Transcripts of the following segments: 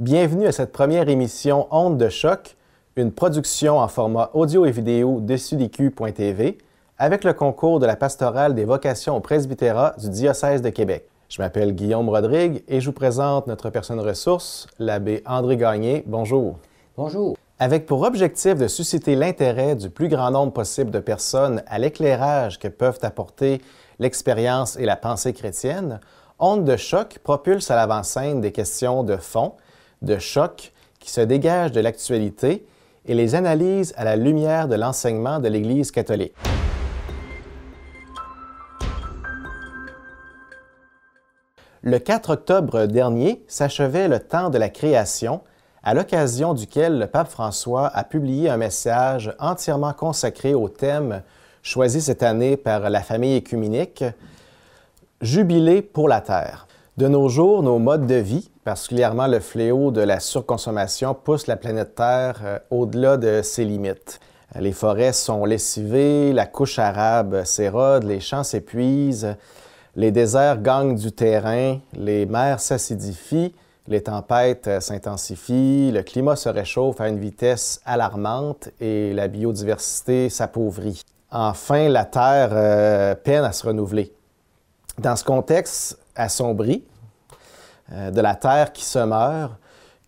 Bienvenue à cette première émission Onde de choc, une production en format audio et vidéo de sudicu.tv avec le concours de la pastorale des vocations au presbytérat du diocèse de Québec. Je m'appelle Guillaume Rodrigue et je vous présente notre personne ressource, l'abbé André Gagné. Bonjour. Bonjour. Avec pour objectif de susciter l'intérêt du plus grand nombre possible de personnes à l'éclairage que peuvent apporter l'expérience et la pensée chrétienne, Onde de choc propulse à l'avant-scène des questions de fond, de choc qui se dégagent de l'actualité et les analyse à la lumière de l'enseignement de l'Église catholique. Le 4 octobre dernier s'achevait le temps de la création, à l'occasion duquel le pape François a publié un message entièrement consacré au thème choisi cette année par la famille écuménique, Jubilé pour la Terre. De nos jours, nos modes de vie, particulièrement le fléau de la surconsommation, poussent la planète Terre euh, au-delà de ses limites. Les forêts sont lessivées, la couche arabe s'érode, les champs s'épuisent, les déserts gagnent du terrain, les mers s'acidifient, les tempêtes euh, s'intensifient, le climat se réchauffe à une vitesse alarmante et la biodiversité s'appauvrit. Enfin, la Terre euh, peine à se renouveler. Dans ce contexte assombri euh, de la Terre qui se meurt,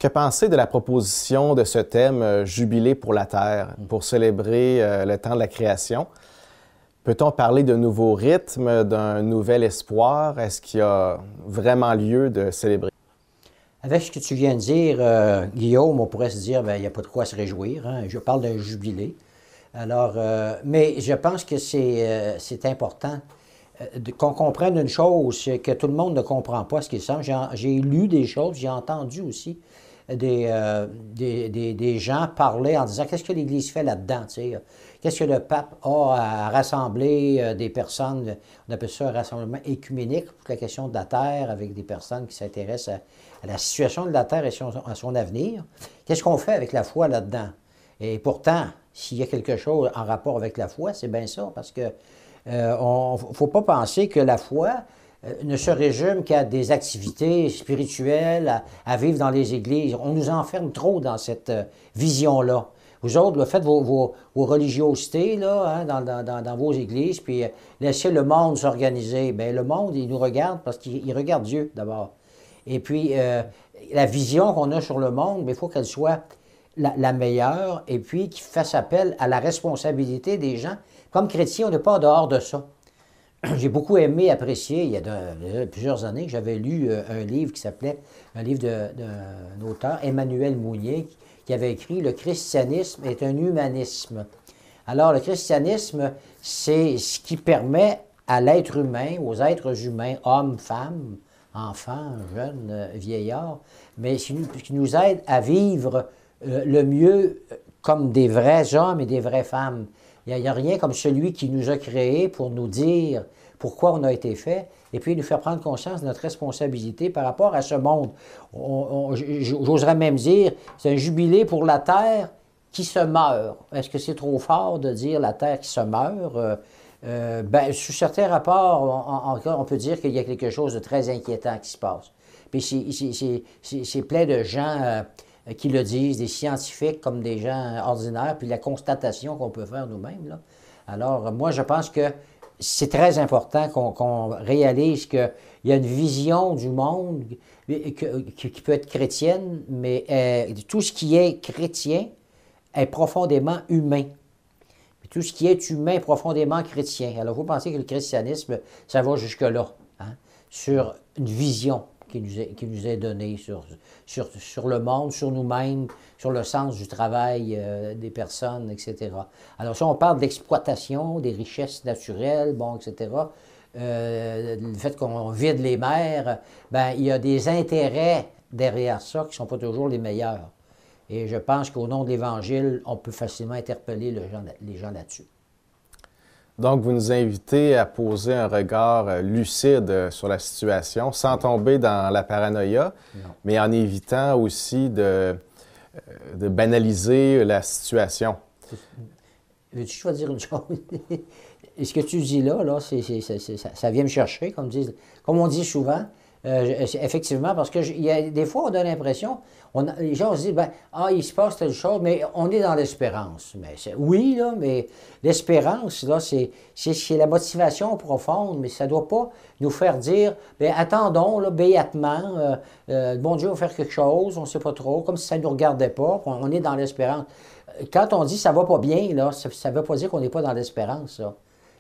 que penser de la proposition de ce thème euh, Jubilé pour la Terre, pour célébrer euh, le temps de la création? Peut-on parler de nouveaux rythmes, d'un nouvel espoir? Est-ce qu'il y a vraiment lieu de célébrer? Avec ce que tu viens de dire, Guillaume, on pourrait se dire, ben, il n'y a pas de quoi se réjouir. Hein. Je parle d'un jubilé. Alors, mais je pense que c'est important qu'on comprenne une chose que tout le monde ne comprend pas ce qu'il semble. J'ai lu des choses, j'ai entendu aussi des, euh, des, gens parler en disant qu'est-ce que l'Église fait là-dedans, qu'est-ce que le pape a à rassembler euh, des personnes, on appelle ça un rassemblement écuménique pour la question de la terre, avec des personnes qui s'intéressent à, la situation de la terre et à son avenir. Qu'est-ce qu'on fait avec la foi là-dedans? Et pourtant, s'il y a quelque chose en rapport avec la foi, c'est bien ça, parce que euh, on ne faut pas penser que la foi euh, ne se résume qu'à des activités spirituelles, à, vivre dans les églises. On nous enferme trop dans cette euh, vision-là. Vous autres, faites vos, religiosités là, hein, dans, vos églises, puis laissez le monde s'organiser. Bien, le monde, il nous regarde parce qu'il regarde Dieu d'abord. Et puis, la vision qu'on a sur le monde, il faut qu'elle soit la, la, meilleure et puis qu'il fasse appel à la responsabilité des gens comme chrétien, on n'est pas en dehors de ça. J'ai beaucoup aimé, apprécié, il y a plusieurs années, j'avais lu euh, un livre qui s'appelait, un livre d'un auteur, Emmanuel Mounier, qui avait écrit Le christianisme est un humanisme. Alors, le christianisme, c'est ce qui permet à l'être humain, aux êtres humains, hommes, femmes, enfants, jeunes, euh, vieillards, mais qui nous aide à vivre euh, le mieux comme des vrais hommes et des vraies femmes. Il n'y a, rien comme celui qui nous a créés pour nous dire pourquoi on a été fait, et puis nous faire prendre conscience de notre responsabilité par rapport à ce monde. J'oserais même dire, c'est un jubilé pour la Terre qui se meurt. Est-ce que c'est trop fort de dire la Terre qui se meurt? Euh, euh, ben, sous certains rapports, on, on peut dire qu'il y a quelque chose de très inquiétant qui se passe. Puis c'est plein de gens... Euh, qui le disent, des scientifiques comme des gens ordinaires, puis la constatation qu'on peut faire nous-mêmes. Alors, moi, je pense que c'est très important qu'on réalise qu'il y a une vision du monde qui, peut être chrétienne, mais euh, tout ce qui est chrétien est profondément humain. tout ce qui est humain est profondément chrétien. Alors, vous pensez que le christianisme, ça va jusque-là, hein, sur une vision qui nous est, qui nous est donné sur, sur, sur le monde, sur nous-mêmes, sur le sens du travail euh, des personnes, etc. Alors, si on parle d'exploitation, des richesses naturelles, bon, etc., euh, le fait qu'on vide les mers, ben, il y a des intérêts derrière ça qui ne sont pas toujours les meilleurs. Et je pense qu'au nom de l'Évangile, on peut facilement interpeller les gens là-dessus. Donc, vous nous invitez à poser un regard euh, lucide euh, sur la situation, sans tomber dans la paranoïa, mais en évitant aussi de, euh, de banaliser la situation. Veux-tu choisir une chose? ce que tu dis là, là ça, vient me chercher, comme, comme on dit souvent. Euh, effectivement, parce que y a, des fois, on a l'impression, les gens se disent, ben, ah, il se passe telle chose, mais on est dans l'espérance. Mais oui, là, mais l'espérance, là, c'est, la motivation profonde, mais ça ne doit pas nous faire dire, ben, attendons, là, béatement, euh, euh, bon Dieu va faire quelque chose, on ne sait pas trop, comme si ça ne nous regardait pas, on, est dans l'espérance. Quand on dit ça va pas bien, là, ça ne veut pas dire qu'on n'est pas dans l'espérance,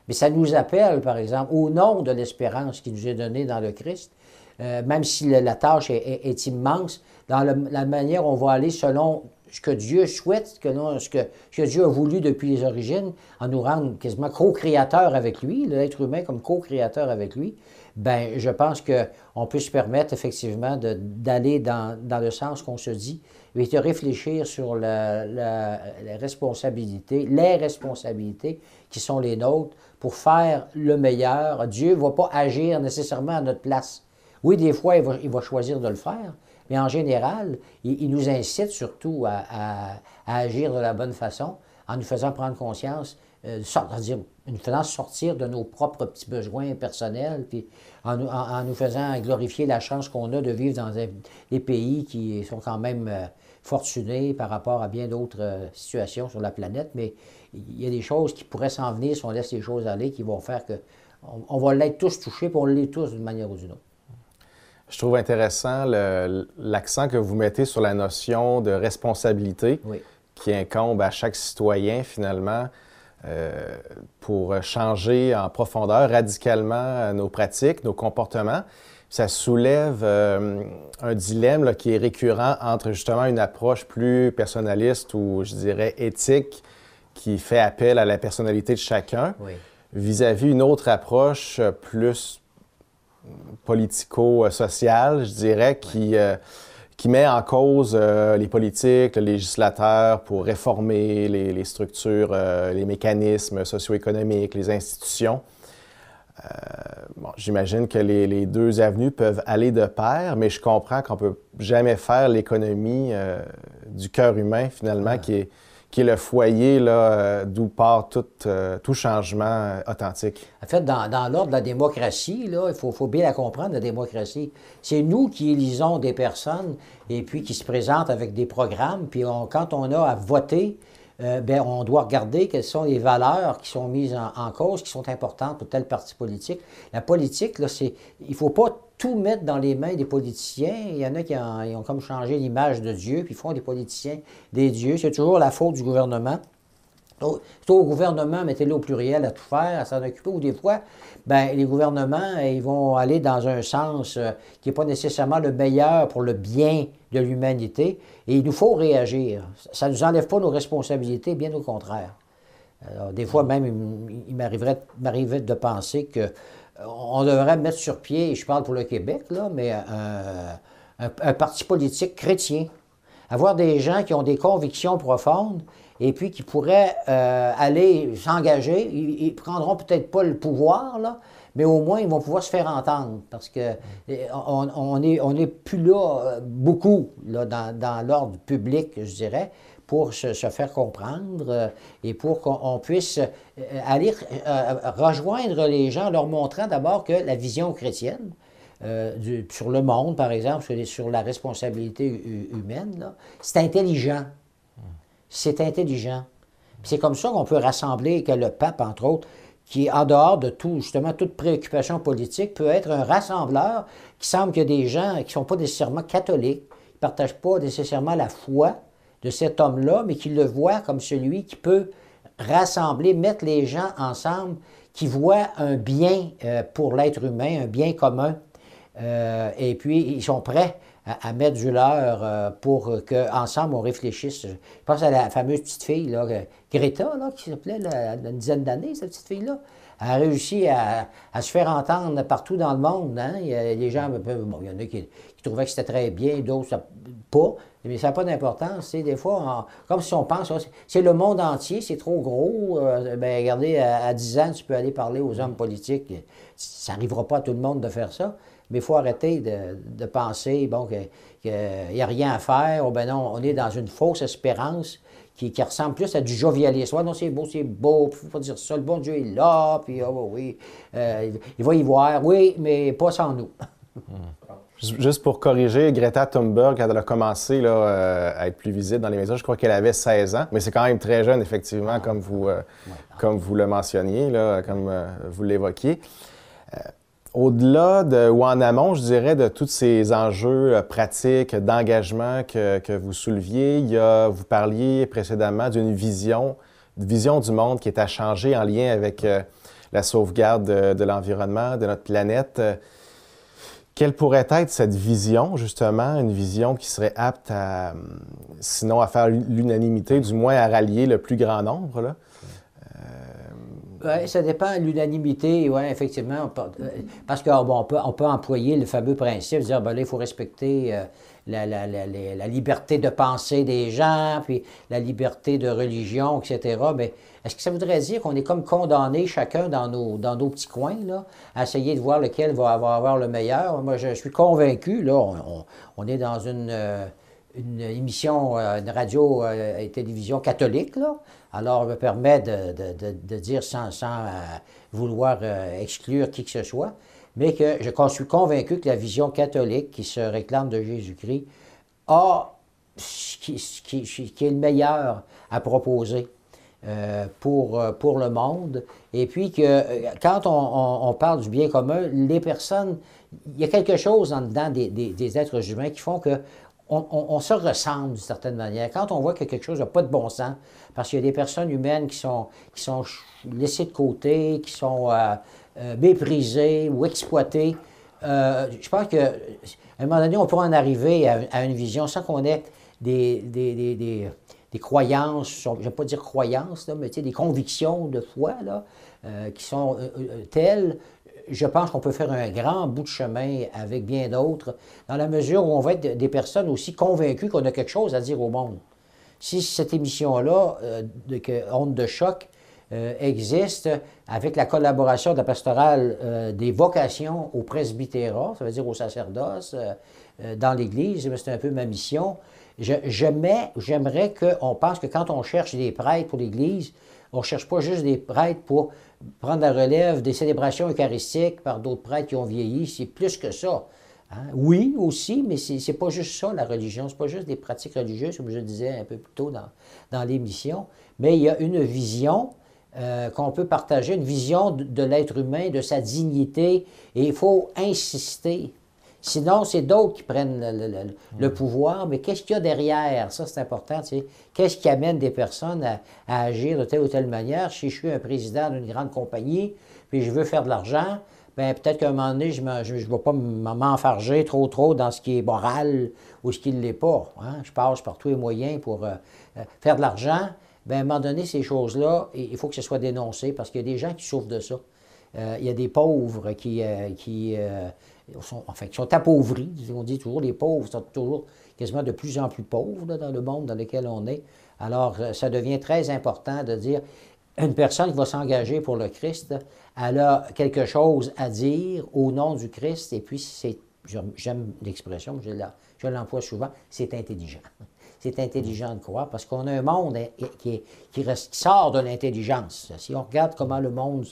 Mais ça nous appelle, par exemple, au nom de l'espérance qui nous est donnée dans le Christ, euh, même si la tâche est, immense, dans la manière on va aller selon ce que Dieu souhaite, ce, que, Dieu a voulu depuis les origines, en nous rendre quasiment co-créateurs avec lui, l'être humain comme co-créateur avec lui, ben je pense qu'on peut se permettre effectivement d'aller dans, le sens qu'on se dit et de réfléchir sur la, la, responsabilité, les responsabilités qui sont les nôtres pour faire le meilleur. Dieu ne va pas agir nécessairement à notre place. Oui, des fois, il va, choisir de le faire, mais en général, il, nous incite surtout à, agir de la bonne façon en nous faisant prendre conscience, euh, en nous faisant sortir de nos propres petits besoins personnels, puis en, nous faisant glorifier la chance qu'on a de vivre dans des, pays qui sont quand même euh, fortunés par rapport à bien d'autres euh, situations sur la planète, mais il y a des choses qui pourraient s'en venir si on laisse les choses aller, qui vont faire que on, va l'être tous touchés, puis on l'est tous d'une manière ou d'une autre. Je trouve intéressant l'accent que vous mettez sur la notion de responsabilité qui incombe à chaque citoyen finalement euh, pour changer en profondeur radicalement nos pratiques, nos comportements. Ça soulève euh, un dilemme qui est récurrent entre justement une approche plus personnaliste ou je dirais éthique qui fait appel à la personnalité de chacun vis-à-vis -vis une autre approche plus politico-social, je dirais, qui, euh, qui met en cause euh, les politiques, le législateur pour réformer les, structures, euh, les mécanismes socio-économiques, les institutions. bon, J'imagine que les, les, deux avenues peuvent aller de pair, mais je comprends qu'on ne peut jamais faire l'économie du cœur humain, finalement, qui est qui est le foyer euh, d'où part tout, euh, tout changement euh, authentique. En fait, dans, l'ordre de la démocratie, là, il faut, faut, bien la comprendre, la démocratie. C'est nous qui élisons des personnes et puis qui se présentent avec des programmes. Puis quand on a à voter, ben, on doit regarder quelles sont les valeurs qui sont mises en, cause, qui sont importantes pour tel parti politique. La politique, là, c'est, il ne faut pas tout mettre dans les mains des politiciens. Il y en a qui ont, comme changé l'image de Dieu, puis font des politiciens des dieux. C'est toujours la faute du gouvernement. C'est au gouvernement, mettez-le au pluriel, à tout faire, à s'en occuper, ou des fois, ben, les gouvernements, ils vont aller dans un sens euh, qui n'est pas nécessairement le meilleur pour le bien de l'humanité, et il nous faut réagir. Ça ne nous enlève pas nos responsabilités, bien au contraire. des fois même, il m'arriverait de penser que on devrait mettre sur pied, je parle pour le Québec, mais un, parti politique chrétien. Avoir des gens qui ont des convictions profondes et puis qui pourraient euh, aller s'engager. Ils, ne prendront peut-être pas le pouvoir, mais au moins ils vont pouvoir se faire entendre parce que on plus là euh, beaucoup dans l'ordre public, je dirais pour se, faire comprendre euh, et pour qu'on puisse euh, aller euh, rejoindre les gens, leur montrant d'abord que la vision chrétienne, sur le monde, par exemple, sur, la responsabilité humaine, c'est intelligent. C'est intelligent. C'est comme ça qu'on peut rassembler, que le pape, entre autres, qui est en dehors de tout, justement, toute préoccupation politique, peut être un rassembleur qui semble a des gens qui ne sont pas nécessairement catholiques, qui ne partagent pas nécessairement la foi, de cet homme-là, mais qui le voit comme celui qui peut rassembler, mettre les gens ensemble, qui voit un bien euh, pour l'être humain, un bien commun. Euh, et puis, ils sont prêts à, mettre du leur euh, pour qu'ensemble, on réfléchisse. Je pense à la fameuse petite fille, là, Greta, là, qui s'appelait une dizaine d'années, cette petite fille-là. A réussi à, se faire entendre partout dans le monde. Hein. Il y a des gens, bon, il y en a qui, trouvaient que c'était très bien, d'autres pas. Mais ça n'a pas d'importance. Des fois, comme si on pense, c'est le monde entier, c'est trop gros. Euh, ben, regardez, à, 10 ans, tu peux aller parler aux hommes politiques. Ça n'arrivera pas à tout le monde de faire ça. Mais il faut arrêter de, penser bon, qu'il n'y a rien à faire, ou ben non, on est dans une fausse espérance qui, ressemble plus à du jovialisme. non, c'est beau, c'est beau, il faut pas dire ça, le bon Dieu est là, puis oh, oui, euh, il va y voir, oui, mais pas sans nous. Juste pour corriger, Greta Thunberg, quand elle a commencé là, euh, à être plus visible dans les médias, je crois qu'elle avait 16 ans, mais c'est quand même très jeune, effectivement, comme vous, euh, comme vous le mentionniez, là, comme vous l'évoquiez. Au-delà de, ou en amont, je dirais, de tous ces enjeux pratiques, d'engagement que, vous souleviez, vous parliez précédemment d'une vision, du monde qui est à changer en lien avec la sauvegarde de, l'environnement, de notre planète. Quelle pourrait être cette vision, justement, une vision qui serait apte à, sinon à faire l'unanimité, du moins à rallier le plus grand nombre? Là? Ça dépend de l'unanimité, oui, effectivement. Euh, parce qu'on bon, peut, on peut employer le fameux principe de dire, ben là, il faut respecter euh, la, la, la, la, liberté de penser des gens, puis la liberté de religion, etc. Mais est-ce que ça voudrait dire qu'on est comme condamné chacun dans nos, dans nos petits coins, là, à essayer de voir lequel va avoir, avoir le meilleur? Moi, je, suis convaincu, là, on, on, est dans une, euh, une émission, euh, une radio euh, et télévision catholique, là. Alors, me permet de, dire sans, sans vouloir exclure qui que ce soit, mais que je suis convaincu que la vision catholique qui se réclame de Jésus-Christ a ce qui, est le meilleur à proposer. Euh, pour, euh, le monde. Et puis que euh, quand on, parle du bien commun, les personnes, il y a quelque chose en dedans des êtres humains qui font que on, se ressemble d'une certaine manière. Quand on voit que quelque chose n'a pas de bon sens, parce qu'il y a des personnes humaines qui sont, laissées de côté, qui sont méprisées ou exploitées, je pense qu'à un moment donné, on pourra en arriver à, une vision sans qu'on ait des, croyances, je ne vais pas dire croyances, mais des convictions de foi euh, qui sont euh, euh, telles, je pense qu'on peut faire un grand bout de chemin avec bien d'autres, dans la mesure où on va être des personnes aussi convaincues qu'on a quelque chose à dire au monde. Si cette émission-là, de, que Onde de choc, existe avec la collaboration de la pastorale des vocations au presbytérat, ça veut dire au sacerdoce, dans l'Église, c'est un peu ma mission, J'aimerais qu'on pense que quand on cherche des prêtres pour l'Église, on ne cherche pas juste des prêtres pour prendre la relève des célébrations eucharistiques par d'autres prêtres qui ont vieilli. C'est plus que ça. Hein. Oui, aussi, mais ce n'est pas juste ça, la religion. Ce n'est pas juste des pratiques religieuses, comme je disais un peu plus tôt dans, dans l'émission. Mais il y a une vision euh, qu'on peut partager, une vision de l'être humain, de sa dignité. Et il faut insister Sinon, c'est d'autres qui prennent le, pouvoir, mais qu'est-ce qu'il y a derrière? Ça, c'est important. Qu'est-ce qui amène des personnes à, agir de telle ou telle manière? Si je suis un président d'une grande compagnie, puis je veux faire de l'argent, bien, peut-être qu'à un moment donné, je ne vais pas m'enfarger trop, trop dans ce qui est moral ou ce qui ne l'est pas. Hein. Je passe par tous les moyens pour euh, euh, faire de l'argent. Bien, à un moment donné, ces choses-là, il faut que ce soit dénoncé parce qu'il y a des gens qui souffrent de ça. Euh, il y a des pauvres qui sont, enfin, qui sont appauvris. On dit toujours, les pauvres sont toujours quasiment de plus en plus pauvres dans le monde dans lequel on est. Alors, euh, ça devient très important de dire, une personne qui va s'engager pour le Christ, elle a quelque chose à dire au nom du Christ, et puis c'est, j'aime l'expression, je l'emploie souvent, c'est intelligent c'est intelligent de croire, parce qu'on a un monde qui, sort de l'intelligence. Si on regarde comment le monde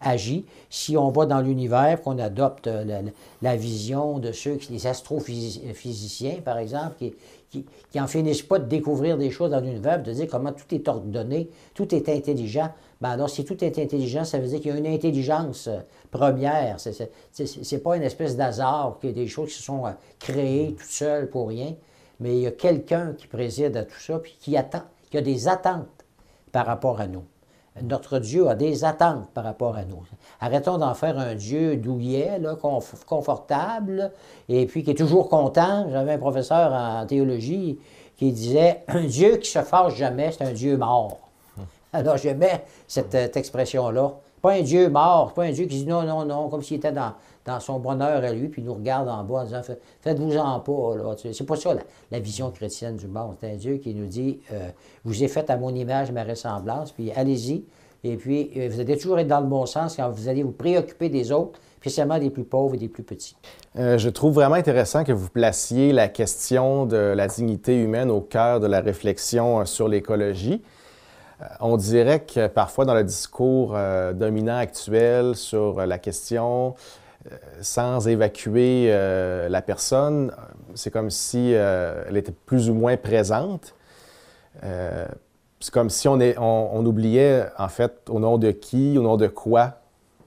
agit, si on va dans l'univers, qu'on adopte la, vision de ceux, qui, les astrophysiciens, par exemple, qui, qui, qui en finissent pas de découvrir des choses dans l'univers, de dire comment tout est ordonné, tout est intelligent. Ben alors, si tout est intelligent, ça veut dire qu'il y a une intelligence première. C'est pas une espèce d'hasard, des choses qui se sont euh, créées toutes seules pour rien mais il y a quelqu'un qui préside à tout ça, puis qui attend, qui a des attentes par rapport à nous. Notre Dieu a des attentes par rapport à nous. Arrêtons d'en faire un Dieu douillet, là, confortable, et puis qui est toujours content. J'avais un professeur en théologie qui disait Un Dieu qui se fâche jamais, c'est un Dieu mort. Alors j'aimais cette, cette expression-là. Pas un Dieu mort, pas un Dieu qui dit non, non, non, comme s'il était dans, dans son bonheur à lui, puis il nous regarde en bas en disant Faites-vous-en pas. C'est pas ça la, vision chrétienne du monde. C'est un Dieu qui nous dit euh, Vous ai fait à mon image, ma ressemblance, puis allez-y. Et puis, euh, vous allez toujours être dans le bon sens quand vous allez vous préoccuper des autres, spécialement des plus pauvres et des plus petits. Euh, je trouve vraiment intéressant que vous placiez la question de la dignité humaine au cœur de la réflexion sur l'écologie. On dirait que parfois dans le discours dominant actuel sur la question sans évacuer la personne. C'est comme si elle était plus ou moins présente. c'est comme si on, est, on, oubliait, en fait, au nom de qui, au nom de quoi,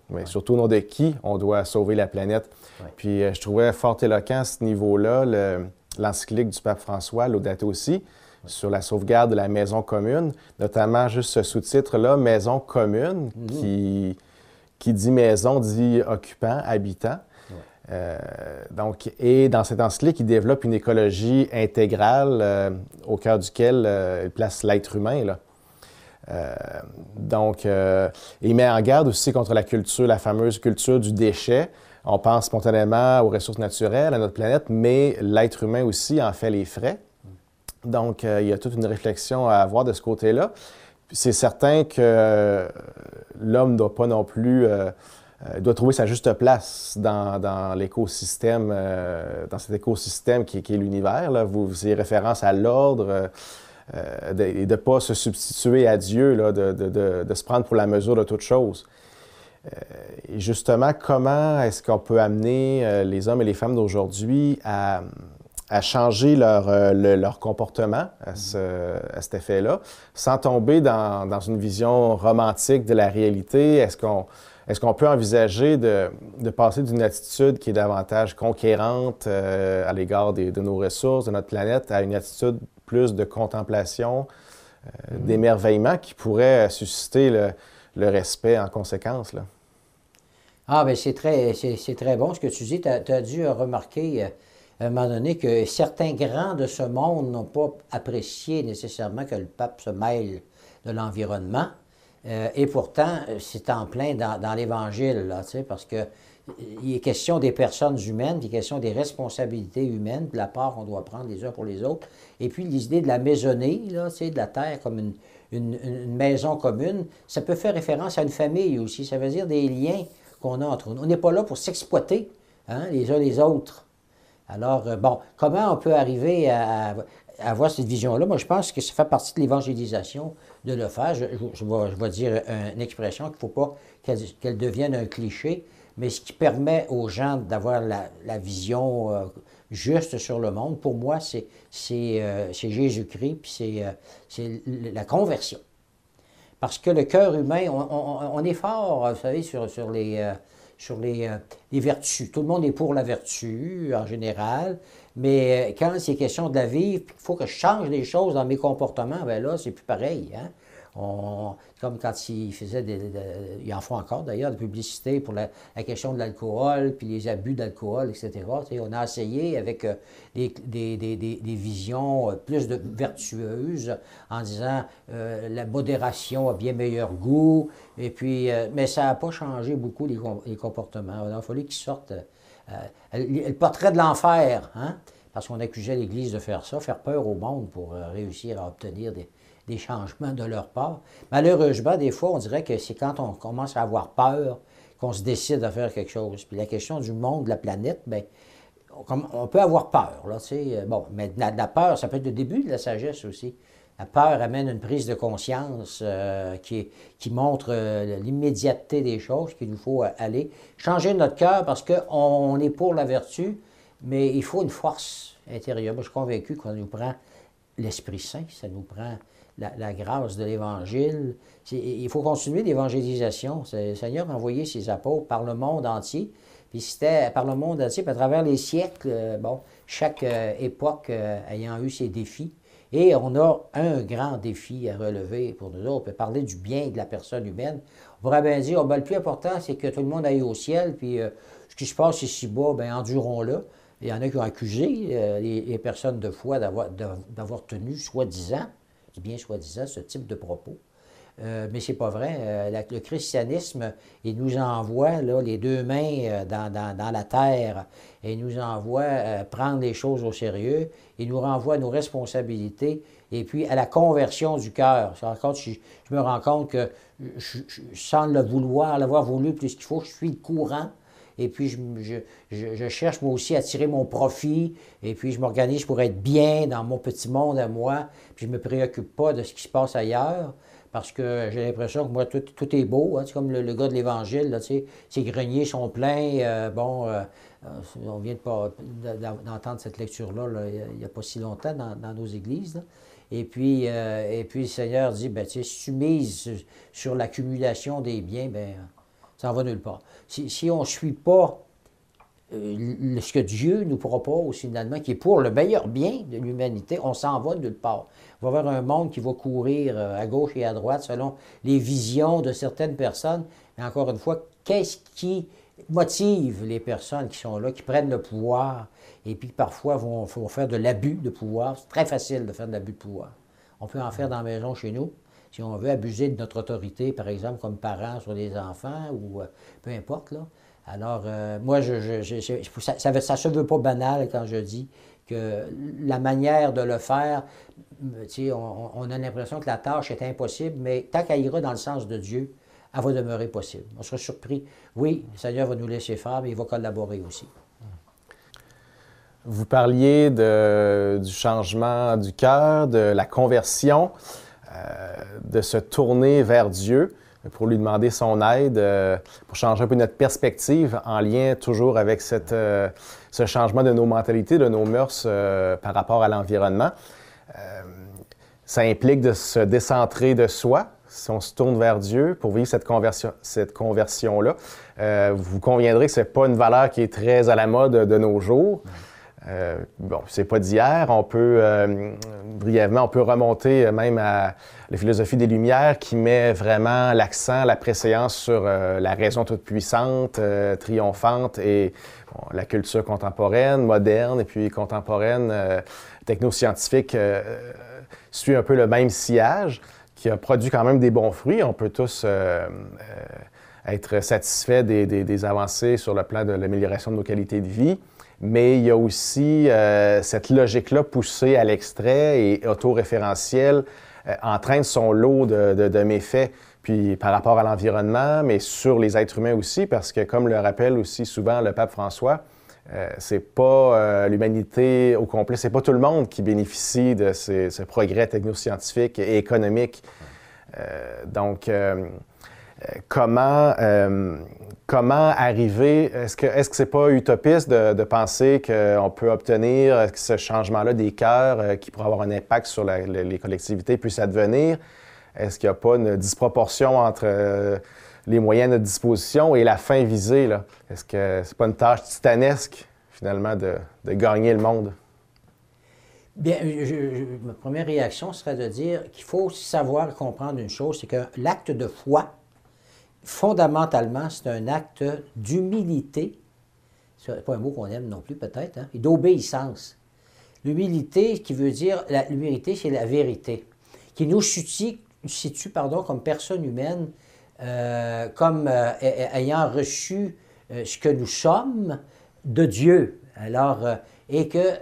mais surtout au nom de qui on doit sauver la planète. Puis je trouvais fort éloquent à ce niveau-là l'encyclique du pape François, Laudato aussi, sur la sauvegarde de la maison commune, notamment juste ce sous-titre-là, Maison commune, mhm. qui, qui dit maison, dit occupant, habitant. Euh, donc, et dans cette encyclique, il développe une écologie intégrale euh, au cœur duquel euh, il place l'être humain. Là. donc, il met en garde aussi contre la culture, la fameuse culture du déchet. On pense spontanément aux ressources naturelles, à notre planète, mais l'être humain aussi en fait les frais. Donc, il y a toute une réflexion à avoir de ce côté-là. C'est certain que euh, l'homme doit pas non plus, euh, doit trouver sa juste place dans, l'écosystème, dans cet écosystème qui, est l'univers. Vous faisiez référence à l'ordre. et de ne pas se substituer à Dieu, de, se prendre pour la mesure de toute chose. et justement, comment est-ce qu'on peut amener les hommes et les femmes d'aujourd'hui à, à changer leur, euh, leur comportement à, cet effet-là, sans tomber dans, dans, une vision romantique de la réalité. Est-ce qu'on est qu'on peut envisager de, de passer d'une attitude qui est davantage conquérante euh, à l'égard de nos ressources, de notre planète, à une attitude plus de contemplation, euh, mm-hmm. d'émerveillement qui pourrait susciter le, le, respect en conséquence? Là? Ah, bien, c'est très, c'est, très bon ce que tu dis. Tu as, dû remarquer à un moment donné que certains grands de ce monde n'ont pas apprécié nécessairement que le pape se mêle de l'environnement. Euh, et pourtant, c'est en plein dans, l'Évangile, là, parce que il est question des personnes humaines, il est question des responsabilités humaines, de la part qu'on doit prendre les uns pour les autres. Et puis l'idée de la maisonnée, là, de la terre comme une, une, maison commune, ça peut faire référence à une famille aussi. Ça veut dire des liens qu'on a entre nous. On n'est pas là pour s'exploiter hein, les uns les autres. Alors, euh, bon, comment on peut arriver à, avoir cette vision-là? Moi, je pense que ça fait partie de l'évangélisation de le faire. Je, vais, dire une expression qu'il ne faut pas qu'elle devienne un cliché, mais ce qui permet aux gens d'avoir la, vision euh, juste sur le monde, pour moi, c'est euh, Jésus-Christ, puis c'est la conversion. Parce que le cœur humain, on, est fort, vous savez, sur, sur les sur euh, les, vertus. Tout le monde est pour la vertu en général, mais euh, quand c'est question de la vivre, il faut que je change les choses dans mes comportements, ben là, c'est plus pareil. Hein? Comme quand ils faisaient, des, ils en font encore d'ailleurs, des publicités pour la, question de l'alcool, puis les abus d'alcool, etc. on a essayé avec euh, des, visions euh, plus de, vertueuses en disant euh, la modération a bien meilleur goût, et puis, mais ça n'a pas changé beaucoup les, comportements. Il a fallu qu'ils sortent le portrait de l'enfer, hein? parce qu'on accusait l'Église de faire ça, faire peur au monde pour réussir à obtenir des, des changements de leur part. Malheureusement, des fois, on dirait que c'est quand on commence à avoir peur qu'on se décide de faire quelque chose. Puis la question du monde, de la planète, bien, on peut avoir peur. Là, bon, mais la, peur, ça peut être le début de la sagesse aussi. La peur amène une prise de conscience euh, qui, montre euh, l'immédiateté des choses qu'il nous faut aller. Changer notre cœur parce qu'on est pour la vertu, mais il faut une force intérieure. Moi, je suis convaincu qu'on nous prend l'Esprit Saint, ça nous prend la, grâce de l'Évangile. Il faut continuer l'évangélisation. Le Seigneur a envoyé ses apôtres par le monde entier. Puis c'était par le monde entier, puis à travers les siècles, euh, bon, chaque euh, époque euh, ayant eu ses défis. Et on a un grand défi à relever pour nous autres. On peut parler du bien de la personne humaine. On pourrait bien dire, oh, ben, le plus important, c'est que tout le monde aille au ciel, puis ce qui se passe ici-bas, bien, endurons-le. Il y en a qui ont accusé les, les, personnes de foi d'avoir tenu soi-disant bien soi-disant, ce type de propos. Euh, mais c'est pas vrai. Euh, le christianisme, il nous envoie là, les deux mains euh, dans, la terre et il nous envoie prendre les choses au sérieux. Il nous renvoie à nos responsabilités et puis à la conversion du cœur. Je, me rends compte que sans le vouloir, l'avoir voulu plus qu'il faut, je suis courant et puis je, cherche moi aussi à tirer mon profit, et puis je m'organise pour être bien dans mon petit monde à moi, puis je ne me préoccupe pas de ce qui se passe ailleurs, parce que j'ai l'impression que moi, tout, est beau. Hein, comme le, gars de l'Évangile, ses greniers sont pleins. Euh, bon, euh, euh, on vient d'entendre cette lecture-là il n'y a, pas si longtemps dans, nos églises. Et puis, et puis le Seigneur dit, ben, si tu mises sur l'accumulation des biens, ben, va nulle part. Si, on ne suit pas ce que Dieu nous propose finalement, qui est pour le meilleur bien de l'humanité, on s'en va nulle part. Il va avoir un monde qui va courir euh, à gauche et à droite selon les visions de certaines personnes. Mais encore une fois, qu'est-ce qui motive les personnes qui sont là, qui prennent le pouvoir et puis parfois vont, faire de l'abus de pouvoir? C'est très facile de faire de l'abus de pouvoir. On peut en faire dans la maison chez nous. Si on veut abuser de notre autorité, par exemple, comme parents sur les enfants ou euh, peu importe, là. Alors, euh, moi, ça ne se veut pas banal quand je dis que la manière de le faire, on, on, a l'impression que la tâche est impossible, mais tant qu'elle ira dans le sens de Dieu, elle va demeurer possible. On sera surpris. Oui, le Seigneur va nous laisser faire, mais il va collaborer aussi. Vous parliez du changement du cœur, de la conversion, euh, de se tourner vers Dieu pour lui demander son aide, euh, pour changer un peu notre perspective en lien toujours avec cette, euh, ce changement de nos mentalités, de nos mœurs par rapport à l'environnement. Euh, ça implique de se décentrer de soi, si on se tourne vers Dieu pour vivre cette conversion, cette conversion-là. Euh, vous conviendrez que ce n'est pas une valeur qui est très à la mode de nos jours. Euh, bon, c'est pas d'hier. On peut, euh, brièvement, on peut remonter même à la philosophie des Lumières qui met vraiment l'accent, la préséance sur la raison toute puissante, triomphante et la culture contemporaine, moderne et puis contemporaine technoscientifique euh, suit un peu le même sillage, qui a produit quand même des bons fruits. On peut tous euh, euh, être satisfaits des, avancées sur le plan de l'amélioration de nos qualités de vie. Mais il y a aussi cette logique-là poussée à l'extrait et autoréférentielle entraîne son lot de, méfaits puis par rapport à l'environnement, mais sur les êtres humains aussi, parce que comme le rappelle aussi souvent le pape François, euh, c'est pas euh, l'humanité au complet, c'est pas tout le monde qui bénéficie de ce progrès technoscientifique et économique. Euh, donc, comment, comment arriver, est-ce que est-ce que c'est pas utopiste de, penser qu'on peut obtenir ce changement-là des cœurs qui pourrait avoir un impact sur les collectivités puisse advenir? Est-ce qu'il n'y a pas une disproportion entre les moyens à disposition et la fin visée. Est-ce que c'est pas une tâche titanesque, finalement, de, gagner le monde? Bien, ma première réaction serait de dire qu'il faut savoir comprendre une chose, c'est que l'acte de foi, fondamentalement, c'est un acte d'humilité. C'est pas un mot qu'on aime non plus, peut-être, hein, et d'obéissance. L'humilité, qui veut dire, l'humilité, c'est la vérité, qui nous situe, situe pardon, comme personne humaine euh, comme euh, ayant reçu euh, ce que nous sommes de Dieu. Alors, et que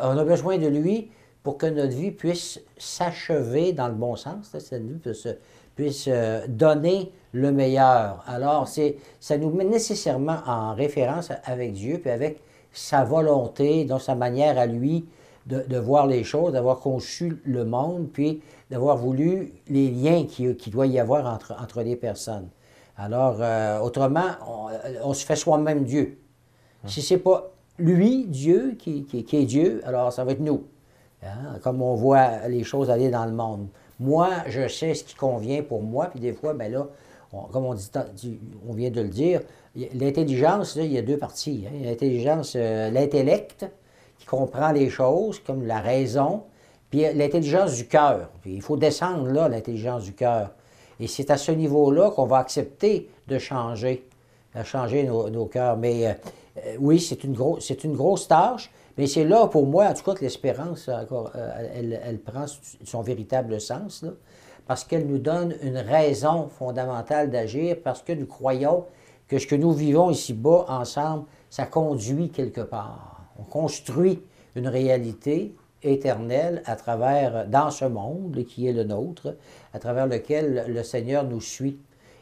on a besoin de lui pour que notre vie puisse s'achever dans le bon sens, cette vie puisse, puisse donner le meilleur. Alors, c'est, ça nous met nécessairement en référence avec Dieu, puis avec sa volonté, dans sa manière à lui de, de voir les choses, d'avoir conçu le monde, puis d'avoir voulu les liens qu'il qui doit y avoir entre, entre les personnes. Alors, euh, autrement, euh, on, se fait soi-même Dieu. Hum. Si c'est pas lui, Dieu, qui, qui, est Dieu, alors ça va être nous. Hein, comme on voit les choses aller dans le monde. Moi, je sais ce qui convient pour moi, puis des fois, ben là, comme on, dit, on vient de le dire, l'intelligence, il y a deux parties. Hein. L'intelligence, euh, l'intellect, qui comprend les choses, comme la raison, puis l'intelligence du cœur. Il faut descendre là, l'intelligence du cœur. Et c'est à ce niveau-là qu'on va accepter de changer, de changer nos, cœurs. Mais euh, euh, oui, c'est une, grosse tâche, mais c'est là pour moi, en tout cas, que l'espérance, euh, elle, elle, prend son véritable sens, là, parce qu'elle nous donne une raison fondamentale d'agir, parce que nous croyons que ce que nous vivons ici-bas ensemble, ça conduit quelque part on construit une réalité éternelle à travers, dans ce monde qui est le nôtre, à travers lequel le Seigneur nous suit.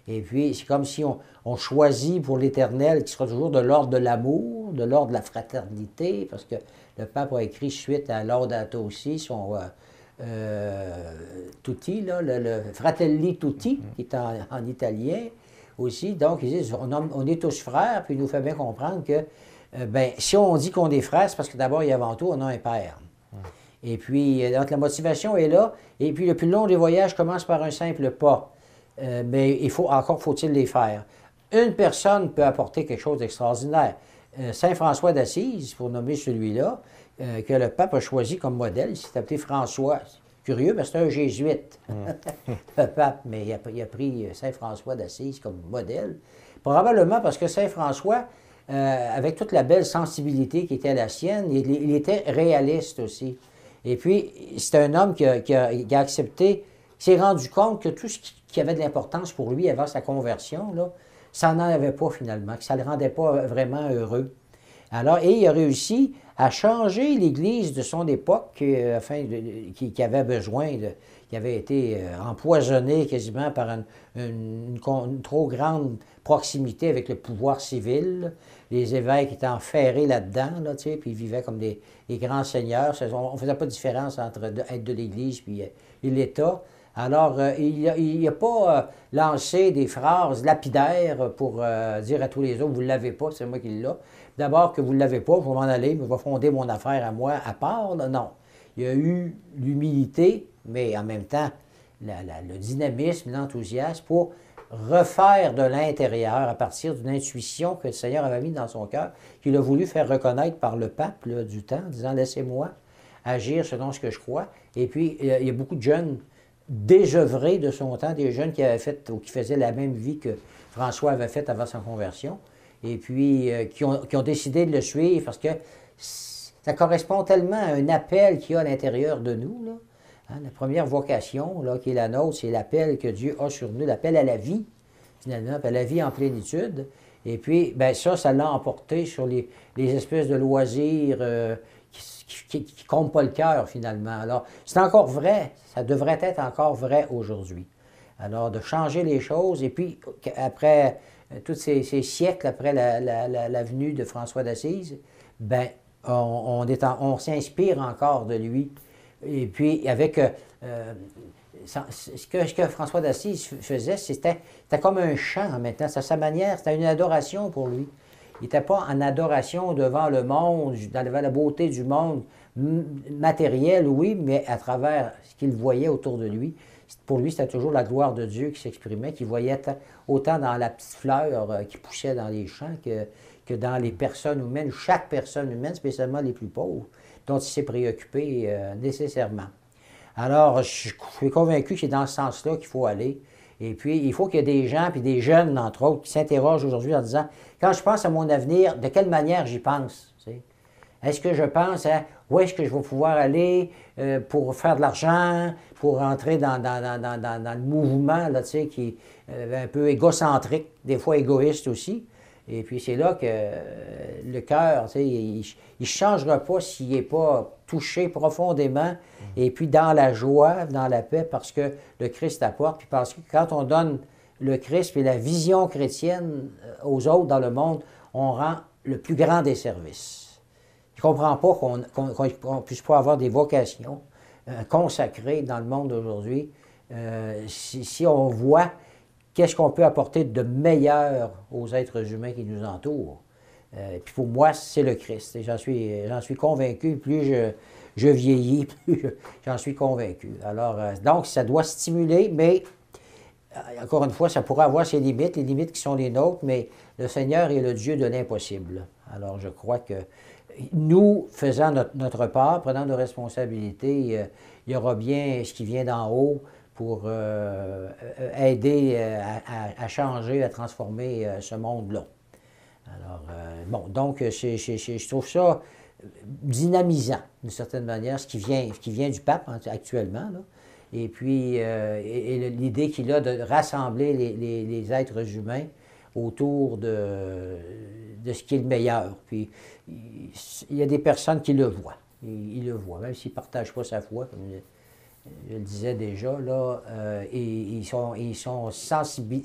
Et puis, c'est comme si on, choisit pour l'éternel qui sera toujours de l'ordre de l'amour, de l'ordre de la fraternité, parce que le pape a écrit suite à Laudato aussi, son, euh, Tutti, le, Fratelli Tutti, mm-hmm. qui est en, italien aussi. Donc, ils disent on, est tous frères, puis il nous fait bien comprendre que ben, si on dit qu'on est frères, c'est parce que d'abord et avant tout, on a un père. Mm. Et puis, donc, la motivation est là. Et puis, le plus long des voyages commence par un simple pas. mais il faut, encore faut-il les faire. Une personne peut apporter quelque chose d'extraordinaire. Euh, Saint François d'Assise, pour nommer celui-là, euh, que le pape a choisi comme modèle, il s'est appelé François. Curieux, mais c'est un jésuite, mm. le pape, mais il a, pris euh, Saint François d'Assise comme modèle. Probablement parce que Saint François, avec toute la belle sensibilité qui était la sienne, il, était réaliste aussi. Et puis, c'est un homme qui a, qui a accepté, qui s'est rendu compte que tout ce qui avait de l'importance pour lui avant sa conversion, là, ça n'en avait pas finalement, que ça ne le rendait pas vraiment heureux. Alors, et il a réussi à changer l'Église de son époque, euh, qui, avait besoin de, qui avait été euh, empoisonnée quasiment par une, trop grande proximité avec le pouvoir civil. Les évêques étaient enferrés là-dedans, là, puis ils vivaient comme des, grands seigneurs. On ne faisait pas de différence entre être de l'Église et l'État. Alors, euh, il n'a pas euh, lancé des phrases lapidaires pour euh, dire à tous les autres, vous ne l'avez pas, c'est moi qui l'ai. D'abord que vous ne l'avez pas, je vais m'en aller, je vais fonder mon affaire à moi à part. Non. Il y a eu l'humilité, mais en même temps, le dynamisme, l'enthousiasme pour refaire de l'intérieur à partir d'une intuition que le Seigneur avait mis dans son cœur, qu'il a voulu faire reconnaître par le pape du temps, disant laissez-moi agir selon ce que je crois. Et puis, il y a beaucoup de jeunes désœuvrés de son temps, des jeunes qui avaient fait ou qui faisaient la même vie que François avait faite avant sa conversion, et puis euh, qui, ont, décidé de le suivre parce que ça correspond tellement à un appel qu'il y a à l'intérieur de nous. Hein, la première vocation là, qui est la nôtre, c'est l'appel que Dieu a sur nous, l'appel à la vie, finalement, à la vie en plénitude. Et puis, ben ça, ça l'a emporté sur les, espèces de loisirs euh, qui ne comptent pas le cœur, finalement. Alors, c'est encore vrai, ça devrait être encore vrai aujourd'hui. Alors, de changer les choses, et puis, après euh, tous ces, siècles après la, venue de François d'Assise, ben, on, s'inspire encore de lui. Et puis, avec. Euh, euh, ce, que, ce, que, François d'Assise faisait, c'était comme un chant maintenant. C'est sa manière, c'était une adoration pour lui. Il n'était pas en adoration devant le monde, devant la beauté du monde matériel, oui, mais à travers ce qu'il voyait autour de lui. Pour lui, c'était toujours la gloire de Dieu qui s'exprimait, qu'il voyait autant dans la petite fleur euh, qui poussait dans les champs que, que dans les personnes humaines, chaque personne humaine, spécialement les plus pauvres, dont il s'est préoccupé euh, nécessairement. Alors, je suis convaincu que c'est dans ce sens-là qu'il faut aller. Et puis, il faut qu'il y ait des gens, puis des jeunes, entre autres, qui s'interrogent aujourd'hui en disant, quand je pense à mon avenir, de quelle manière j'y pense? Est-ce que je pense à où est-ce que je vais pouvoir aller euh, pour faire de l'argent, pour entrer dans, dans, le mouvement là, qui est euh, un peu égocentrique, des fois égoïste aussi? Et puis c'est là que euh, le cœur, il ne changera pas s'il n'est pas touché profondément et puis dans la joie, dans la paix, parce que le Christ apporte. Puis parce que quand on donne le Christ et la vision chrétienne euh, aux autres dans le monde, on rend le plus grand des services. Je ne comprends pas qu'on ne puisse pas avoir des vocations euh, consacrées dans le monde d'aujourd'hui si, on voit qu'est-ce qu'on peut apporter de meilleur aux êtres humains qui nous entourent? Euh, puis pour moi, c'est le Christ. J'en suis, convaincu. Plus je, je vieillis, plus j'en suis convaincu. Alors, euh, donc, ça doit stimuler, mais euh, encore une fois, ça pourrait avoir ses limites, les limites qui sont les nôtres, mais le Seigneur est le Dieu de l'impossible. Alors, je crois que nous, faisant notre, part, prenant nos responsabilités, il y aura bien ce qui vient d'en haut pour euh, euh, aider euh, à, changer, à transformer ce monde-là. Alors, bon, donc, je trouve ça dynamisant, d'une certaine manière, ce qui vient, qui vient du pape actuellement. Et puis, l'idée qu'il a de rassembler les, êtres humains autour de, de, ce qui est le meilleur. Puis, il y a des personnes qui le voient. Ils, le voient, même s'ils ne partagent pas sa foi, je le disais déjà, là, euh, ils, sont, ils sont sensibles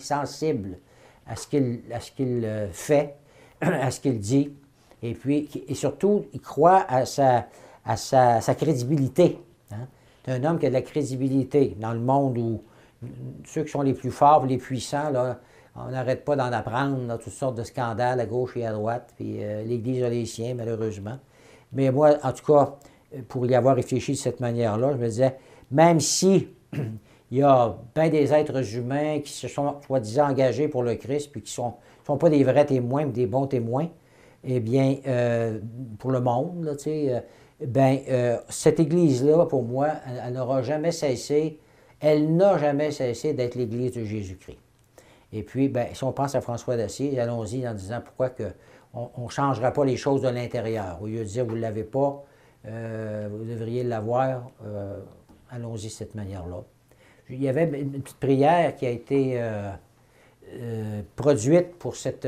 à ce qu'il euh, fait, à ce qu'il dit, et puis, et surtout, ils croient à sa, à sa, crédibilité. Hein. C'est un homme qui a de la crédibilité dans le monde où ceux qui sont les plus forts, les puissants, là, on n'arrête pas d'en apprendre, toutes sortes de scandales à gauche et à droite, puis euh, l'Église a les siens, malheureusement. Mais moi, en tout cas, pour y avoir réfléchi de cette manière-là, je me disais, même si il y a bien des êtres humains qui se sont soi-disant engagés pour le Christ, puis qui ne sont, sont, pas des vrais témoins, mais des bons témoins, eh bien, euh, pour le monde, tu sais, euh, ben, cette Église-là, pour moi, elle n'aura jamais cessé, elle n'a jamais cessé d'être l'Église de Jésus-Christ. Et puis, ben, si on pense à François d'Assise, allons-y en disant pourquoi que on ne changera pas les choses de l'intérieur. Au lieu de dire vous ne l'avez pas, euh, vous devriez l'avoir, euh, allons-y de cette manière-là. Il y avait une petite prière qui a été euh, produite pour cette,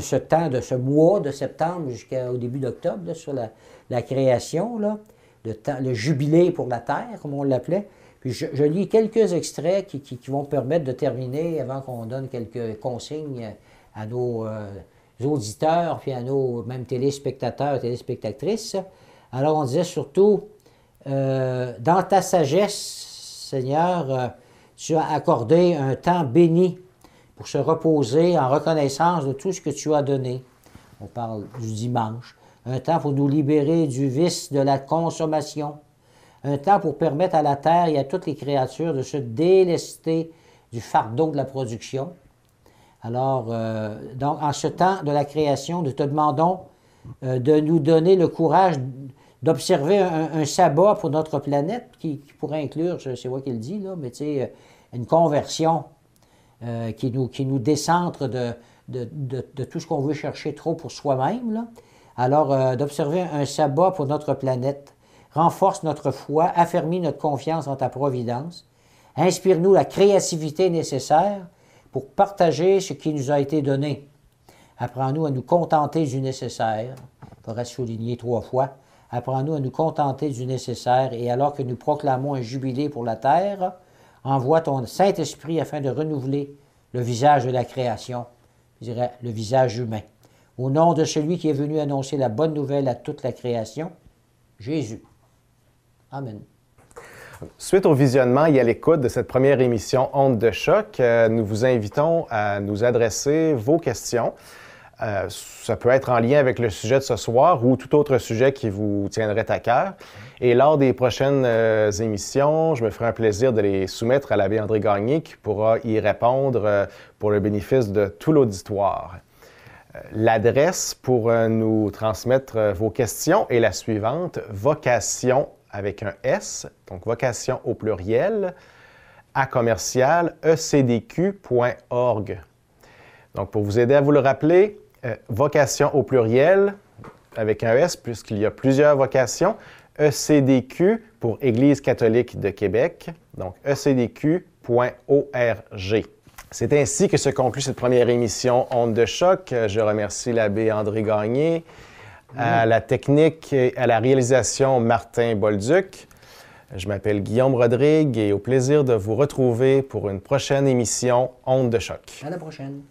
ce temps de ce mois de septembre jusqu'au début d'octobre sur la, création, là, le, temps, le jubilé pour la terre, comme on l'appelait. Puis je, lis quelques extraits qui, vont permettre de terminer avant qu'on donne quelques consignes à nos euh, auditeurs, puis à nos même téléspectateurs, téléspectatrices. Alors on disait surtout, euh, dans ta sagesse, Seigneur, euh, tu as accordé un temps béni pour se reposer en reconnaissance de tout ce que tu as donné. On parle du dimanche. Un temps pour nous libérer du vice de la consommation un temps pour permettre à la terre et à toutes les créatures de se délester du fardeau de la production. Alors, euh, donc, en ce temps de la création, nous te demandons de nous donner le courage d'observer un, sabbat pour notre planète, qui, pourrait inclure, c'est moi qui le dis, là, mais sais, une conversion euh, qui, nous, qui nous décentre de, de, de, tout ce qu'on veut chercher trop pour soi-même. Alors, d'observer un sabbat pour notre planète renforce notre foi, affermit notre confiance en ta providence, inspire-nous la créativité nécessaire pour partager ce qui nous a été donné. Apprends-nous à nous contenter du nécessaire. Il faudrait souligner trois fois. Apprends-nous à nous contenter du nécessaire et alors que nous proclamons un jubilé pour la terre, envoie ton Saint-Esprit afin de renouveler le visage de la création, je dirais le visage humain. Au nom de celui qui est venu annoncer la bonne nouvelle à toute la création, Jésus. Amen. Suite au visionnement et à l'écoute de cette première émission Honte de choc, euh, nous vous invitons à nous adresser vos questions. Euh, ça peut être en lien avec le sujet de ce soir ou tout autre sujet qui vous tiendrait à cœur. Et lors des prochaines euh, émissions, je me ferai un plaisir de les soumettre à l'abbé André Gagné qui pourra y répondre pour le bénéfice de tout l'auditoire. L'adresse pour nous transmettre vos questions est la suivante, vocation avec un S, donc vocation au pluriel, à commercial ecdq.org. Donc, pour vous aider à vous le rappeler, euh, vocation au pluriel avec un S, puisqu'il y a plusieurs vocations, ECDQ pour Église catholique de Québec, donc ecdq.org. C'est ainsi que se conclut cette première émission Onde de choc. Je remercie l'abbé André Gagné, à la technique et à la réalisation Martin Bolduc. Je m'appelle Guillaume Rodrigue et au plaisir de vous retrouver pour une prochaine émission Onde de choc. À la prochaine.